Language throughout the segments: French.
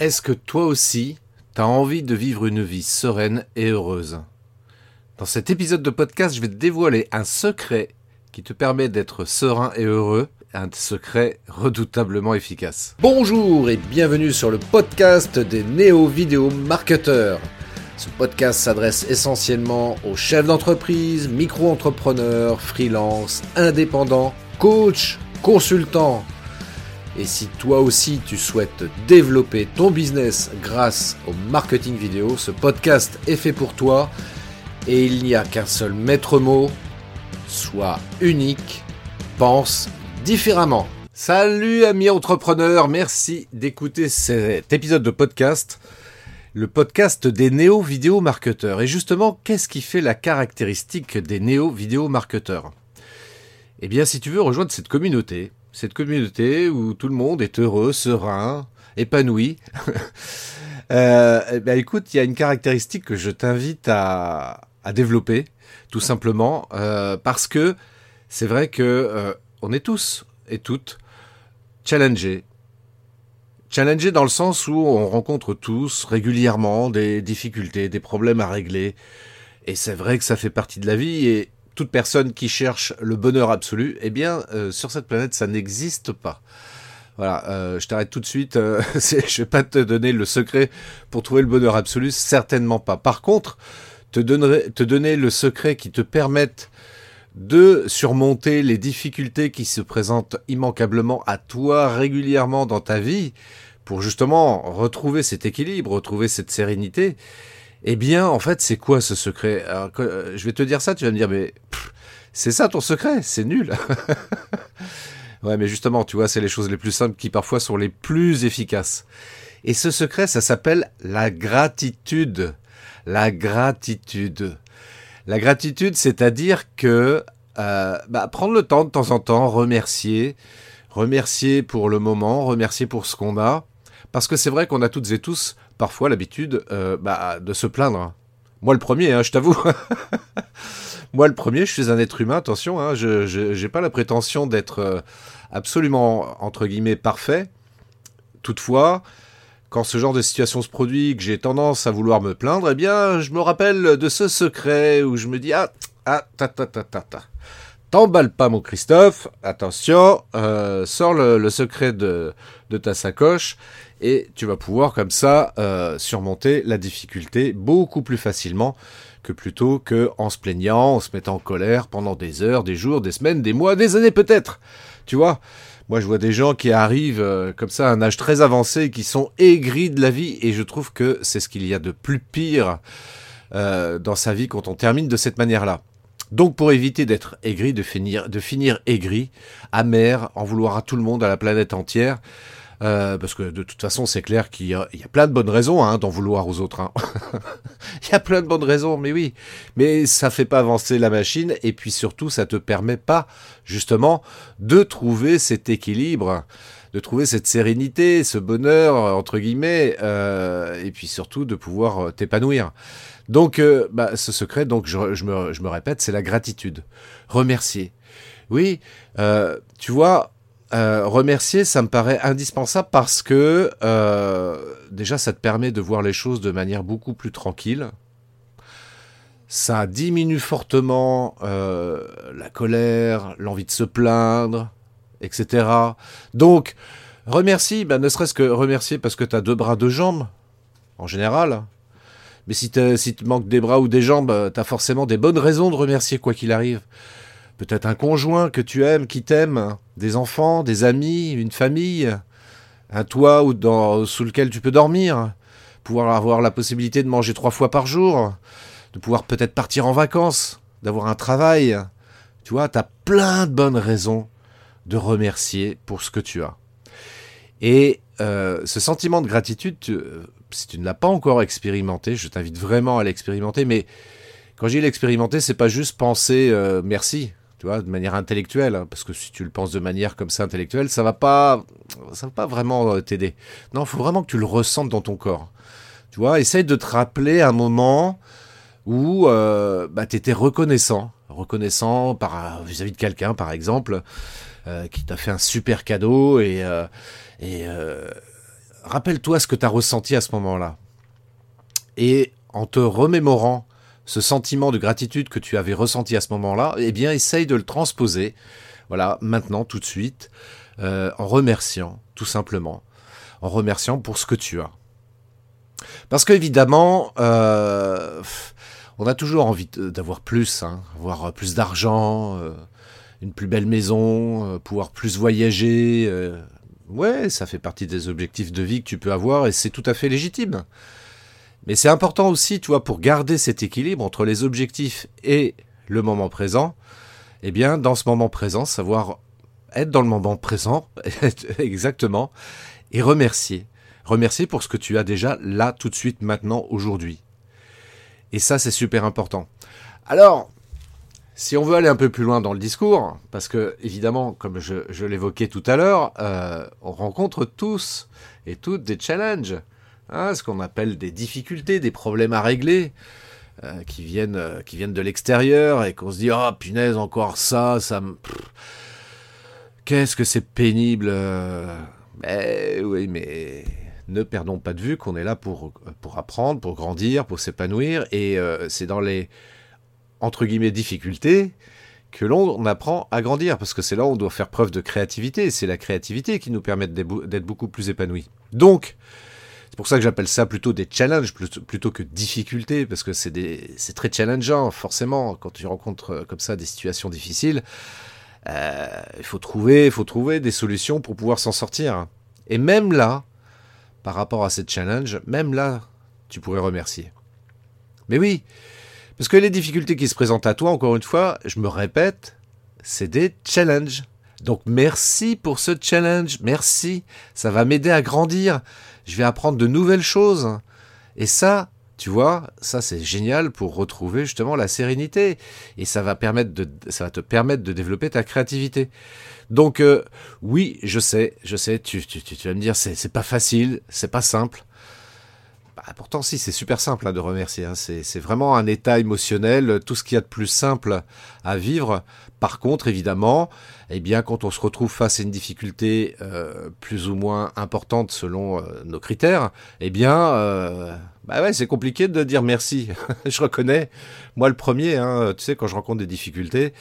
Est-ce que toi aussi, tu as envie de vivre une vie sereine et heureuse? Dans cet épisode de podcast, je vais te dévoiler un secret qui te permet d'être serein et heureux, un secret redoutablement efficace. Bonjour et bienvenue sur le podcast des néo-vidéo marketeurs. Ce podcast s'adresse essentiellement aux chefs d'entreprise, micro-entrepreneurs, freelance, indépendants, coachs, consultants et si toi aussi tu souhaites développer ton business grâce au marketing vidéo, ce podcast est fait pour toi. Et il n'y a qu'un seul maître mot, sois unique, pense différemment. Salut amis entrepreneurs, merci d'écouter cet épisode de podcast, le podcast des néo-vidéo marketeurs. Et justement, qu'est-ce qui fait la caractéristique des néo-vidéo marketeurs Eh bien, si tu veux rejoindre cette communauté, cette communauté où tout le monde est heureux, serein, épanoui. euh, eh ben écoute, il y a une caractéristique que je t'invite à, développer, tout simplement, euh, parce que c'est vrai que euh, on est tous et toutes challengés. Challengés dans le sens où on rencontre tous régulièrement des difficultés, des problèmes à régler. Et c'est vrai que ça fait partie de la vie et toute personne qui cherche le bonheur absolu, eh bien, euh, sur cette planète, ça n'existe pas. Voilà, euh, je t'arrête tout de suite. Euh, je vais pas te donner le secret pour trouver le bonheur absolu, certainement pas. Par contre, te, donner le secret qui te permette de surmonter les difficultés qui se présentent immanquablement à toi régulièrement dans ta vie, pour justement retrouver cet équilibre, retrouver cette sérénité, eh bien, en fait, c'est quoi ce secret? Euh, Je vais te dire ça, tu vas me dire, mais c'est ça ton secret? C'est nul. ouais, mais justement, tu vois, c'est les choses les plus simples qui parfois sont les plus efficaces. Et ce secret, ça s'appelle la gratitude. La gratitude. La gratitude, c'est-à-dire que euh, bah, prendre le temps de temps en temps, remercier, remercier pour le moment, remercier pour ce qu'on a, parce que c'est vrai qu'on a toutes et tous parfois l'habitude euh, bah, de se plaindre. Moi le premier, hein, je t'avoue. Moi le premier, je suis un être humain, attention, hein, je n'ai pas la prétention d'être euh, absolument, entre guillemets, parfait. Toutefois, quand ce genre de situation se produit, que j'ai tendance à vouloir me plaindre, eh bien, je me rappelle de ce secret où je me dis, ah, ah, ta, ta, ta, ta, ta. T'emballe pas, mon Christophe. Attention, euh, sors le, secret de, ta sacoche et tu vas pouvoir comme ça euh, surmonter la difficulté beaucoup plus facilement que plutôt que en se plaignant, en se mettant en colère pendant des heures, des jours, des semaines, des mois, des années peut-être. Tu vois moi, je vois des gens qui arrivent euh, comme ça à un âge très avancé, qui sont aigris de la vie, et je trouve que c'est ce qu'il y a de plus pire dans sa vie quand on termine de cette manière-là. Donc pour éviter d'être aigri, de finir, aigri, amer, en vouloir à tout le monde, à la planète entière, euh, parce que de toute façon, c'est clair qu'il y, a plein de bonnes raisons hein, d'en vouloir aux autres. Hein. il y a plein de bonnes raisons, mais oui. Mais ça fait pas avancer la machine, et puis surtout, ça te permet pas, justement, de trouver cet équilibre, de trouver cette sérénité, ce bonheur, entre guillemets, euh, et puis surtout de pouvoir euh, t'épanouir. Donc, bah, ce secret, donc je, me, répète, c'est la gratitude. Remercier. Oui, tu vois, euh, remercier, ça me paraît indispensable parce que déjà, ça te permet de voir les choses de manière beaucoup plus tranquille. Ça diminue fortement la colère, l'envie de se plaindre, etc. Donc, remercie, ben, ne serait-ce que remercier parce que tu as deux bras, deux jambes, en général. Mais si, si tu manques des bras ou des jambes, euh, t'as forcément des bonnes raisons de remercier quoi qu'il arrive. Peut-être un conjoint que tu aimes, qui t'aime, des enfants, des amis, une famille, un toit sous lequel tu peux dormir, pouvoir avoir la possibilité de manger trois fois par jour, de pouvoir peut-être partir en vacances, d'avoir un travail. Tu vois, t'as plein de bonnes raisons de remercier pour ce que tu as. Et euh, ce sentiment de gratitude, si tu ne l'as pas encore expérimenté, je t'invite vraiment à l'expérimenter. Mais quand j'ai l'expérimenter, c'est pas juste penser euh, merci, de manière intellectuelle, hein, parce que si tu le penses de manière comme ça intellectuelle, ça va pas, ça va pas vraiment euh, t'aider. Non, il faut vraiment que tu le ressentes dans ton corps. Tu vois, essaye de te rappeler un moment où euh, bah, tu étais reconnaissant, reconnaissant par vis-à-vis de quelqu'un, par exemple, qui t'a fait un super cadeau et, et rappelle-toi ce que tu as ressenti à ce moment-là. Et en te remémorant ce sentiment de gratitude que tu avais ressenti à ce moment-là, eh bien, essaye de le transposer, voilà, maintenant, tout de suite, euh, en remerciant, tout simplement, en remerciant pour ce que tu as. Parce qu'évidemment, euh, on a toujours envie d'avoir plus, hein, avoir plus d'argent, euh, une plus belle maison, pouvoir plus voyager. ouais, ça fait partie des objectifs de vie que tu peux avoir et c'est tout à fait légitime. Mais c'est important aussi, tu vois, pour garder cet équilibre entre les objectifs et le moment présent, eh bien, dans ce moment présent, savoir être dans le moment présent, exactement, et remercier. Remercier pour ce que tu as déjà là, tout de suite, maintenant, aujourd'hui. Et ça, c'est super important. Alors, si on veut aller un peu plus loin dans le discours, parce que évidemment, comme je, l'évoquais tout à l'heure, euh, on rencontre tous et toutes des challenges. Hein, ce qu'on appelle des difficultés, des problèmes à régler, euh, qui, viennent, euh, qui viennent de l'extérieur et qu'on se dit Oh punaise, encore ça, ça me. Qu'est-ce que c'est pénible Mais oui, mais ne perdons pas de vue qu'on est là pour, apprendre, pour grandir, pour s'épanouir, et euh, c'est dans les entre guillemets difficultés que l'on apprend à grandir, parce que c'est là où on doit faire preuve de créativité, c'est la créativité qui nous permet d'être beaucoup plus épanouis. Donc, c'est pour ça que j'appelle ça plutôt des challenges plutôt, que difficultés, parce que c'est très challengeant, forcément, quand tu rencontres euh, comme ça des situations difficiles. Euh, il faut trouver, faut trouver des solutions pour pouvoir s'en sortir. Et même là, par rapport à cette challenge, même là, tu pourrais remercier. Mais oui, parce que les difficultés qui se présentent à toi, encore une fois, je me répète, c'est des challenges. Donc merci pour ce challenge, merci, ça va m'aider à grandir, je vais apprendre de nouvelles choses. Et ça, tu vois, ça c'est génial pour retrouver justement la sérénité et ça va permettre de, ça va te permettre de développer ta créativité. Donc euh, oui, je sais, je sais, tu, vas me dire c'est pas facile, c'est pas simple. Bah, pourtant si, c'est super simple hein, de remercier. Hein. C'est vraiment un état émotionnel, tout ce qu'il y a de plus simple à vivre. Par contre, évidemment, eh quand on se retrouve face à une difficulté euh, plus ou moins importante selon euh, nos critères, eh euh, bah c'est compliqué de dire merci. je reconnais, moi le premier, hein, tu sais, quand je rencontre des difficultés,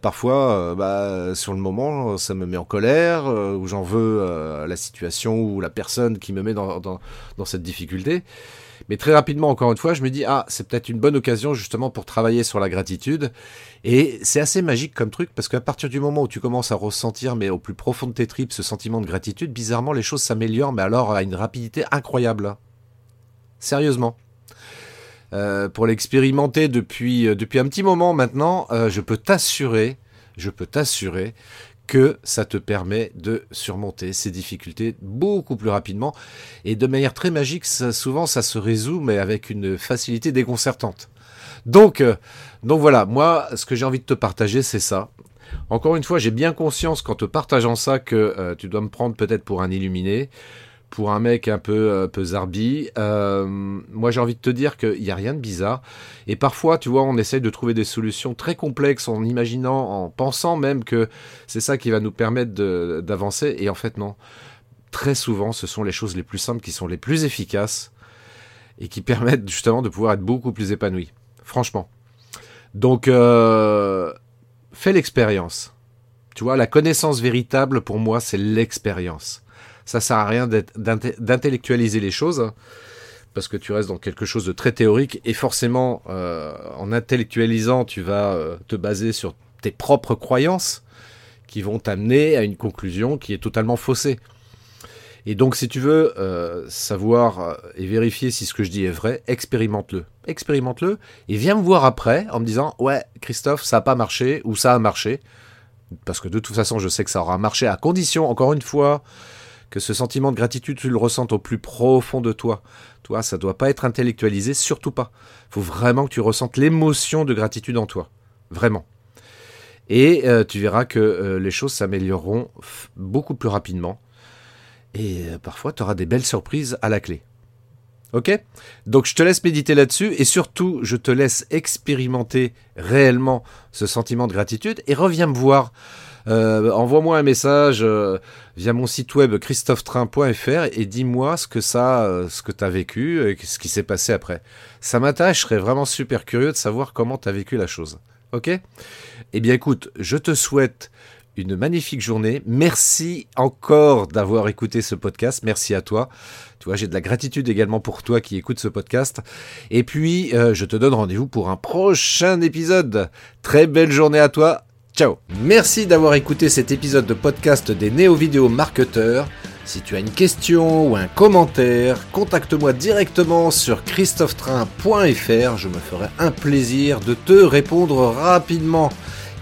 parfois, bah, sur le moment, ça me met en colère, ou j'en veux la situation ou la personne qui me met dans cette difficulté. Mais très rapidement, encore une fois, je me dis, ah, c'est peut-être une bonne occasion justement pour travailler sur la gratitude. Et c'est assez magique comme truc, parce qu'à partir du moment où tu commences à ressentir, mais au plus profond de tes tripes, ce sentiment de gratitude, bizarrement, les choses s'améliorent, mais alors à une rapidité incroyable. Sérieusement. Euh, pour l'expérimenter depuis, euh, depuis un petit moment maintenant, euh, je peux t'assurer, je peux t'assurer que ça te permet de surmonter ces difficultés beaucoup plus rapidement et de manière très magique. souvent, ça se résout, mais avec une facilité déconcertante. Donc, euh, donc voilà, moi, ce que j'ai envie de te partager, c'est ça. Encore une fois, j'ai bien conscience qu'en te partageant ça que euh, tu dois me prendre peut-être pour un illuminé pour un mec un peu, euh, peu zarbi. Euh, moi, j'ai envie de te dire qu'il n'y a rien de bizarre. Et parfois, tu vois, on essaye de trouver des solutions très complexes en imaginant, en pensant même que c'est ça qui va nous permettre d'avancer. Et en fait, non. Très souvent, ce sont les choses les plus simples qui sont les plus efficaces et qui permettent justement de pouvoir être beaucoup plus épanoui. Franchement. Donc, euh, fais l'expérience. Tu vois, la connaissance véritable, pour moi, c'est l'expérience. Ça sert à rien d'intellectualiser les choses hein, parce que tu restes dans quelque chose de très théorique et forcément euh, en intellectualisant tu vas euh, te baser sur tes propres croyances qui vont t'amener à une conclusion qui est totalement faussée. Et donc si tu veux euh, savoir et vérifier si ce que je dis est vrai, expérimente-le. Expérimente-le et viens me voir après en me disant ouais Christophe ça n'a pas marché ou ça a marché. Parce que de toute façon je sais que ça aura marché à condition, encore une fois, que ce sentiment de gratitude, tu le ressentes au plus profond de toi. Toi, ça doit pas être intellectualisé, surtout pas. Faut vraiment que tu ressentes l'émotion de gratitude en toi. Vraiment. Et euh, tu verras que euh, les choses s'amélioreront beaucoup plus rapidement. Et euh, parfois, tu auras des belles surprises à la clé. Ok Donc je te laisse méditer là-dessus et surtout je te laisse expérimenter réellement ce sentiment de gratitude et reviens me voir euh, envoie-moi un message euh, via mon site web christophetrain.fr et dis-moi ce que ça, euh, ce que t'as vécu et ce qui s'est passé après. Ça m'intéresse, je serais vraiment super curieux de savoir comment t'as vécu la chose. Ok? Eh bien écoute, je te souhaite une magnifique journée. Merci encore d'avoir écouté ce podcast. Merci à toi. Tu vois, j'ai de la gratitude également pour toi qui écoute ce podcast. Et puis, euh, je te donne rendez-vous pour un prochain épisode. Très belle journée à toi. Ciao. Merci d'avoir écouté cet épisode de podcast des néo-vidéo marketeurs. Si tu as une question ou un commentaire, contacte-moi directement sur christophetrain.fr. Je me ferai un plaisir de te répondre rapidement.